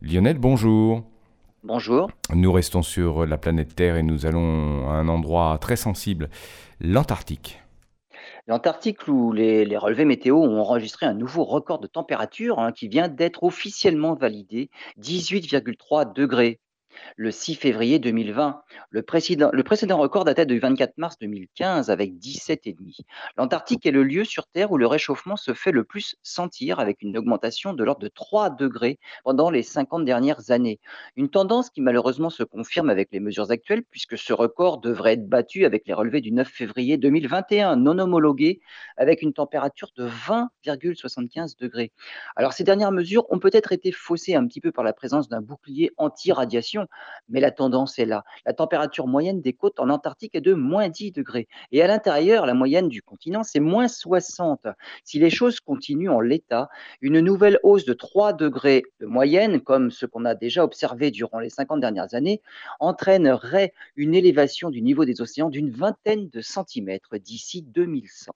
Lionel, bonjour. Bonjour. Nous restons sur la planète Terre et nous allons à un endroit très sensible, l'Antarctique. L'Antarctique, où les, les relevés météo ont enregistré un nouveau record de température hein, qui vient d'être officiellement validé, 18,3 degrés le 6 février 2020. Le précédent, le précédent record datait du 24 mars 2015 avec 17,5. L'Antarctique est le lieu sur Terre où le réchauffement se fait le plus sentir avec une augmentation de l'ordre de 3 degrés pendant les 50 dernières années. Une tendance qui malheureusement se confirme avec les mesures actuelles puisque ce record devrait être battu avec les relevés du 9 février 2021 non homologués avec une température de 20,75 degrés. Alors ces dernières mesures ont peut-être été faussées un petit peu par la présence d'un bouclier anti-radiation mais la tendance est là. La température moyenne des côtes en Antarctique est de moins 10 degrés. Et à l'intérieur, la moyenne du continent, c'est moins 60. Si les choses continuent en l'état, une nouvelle hausse de 3 degrés de moyenne, comme ce qu'on a déjà observé durant les 50 dernières années, entraînerait une élévation du niveau des océans d'une vingtaine de centimètres d'ici 2100.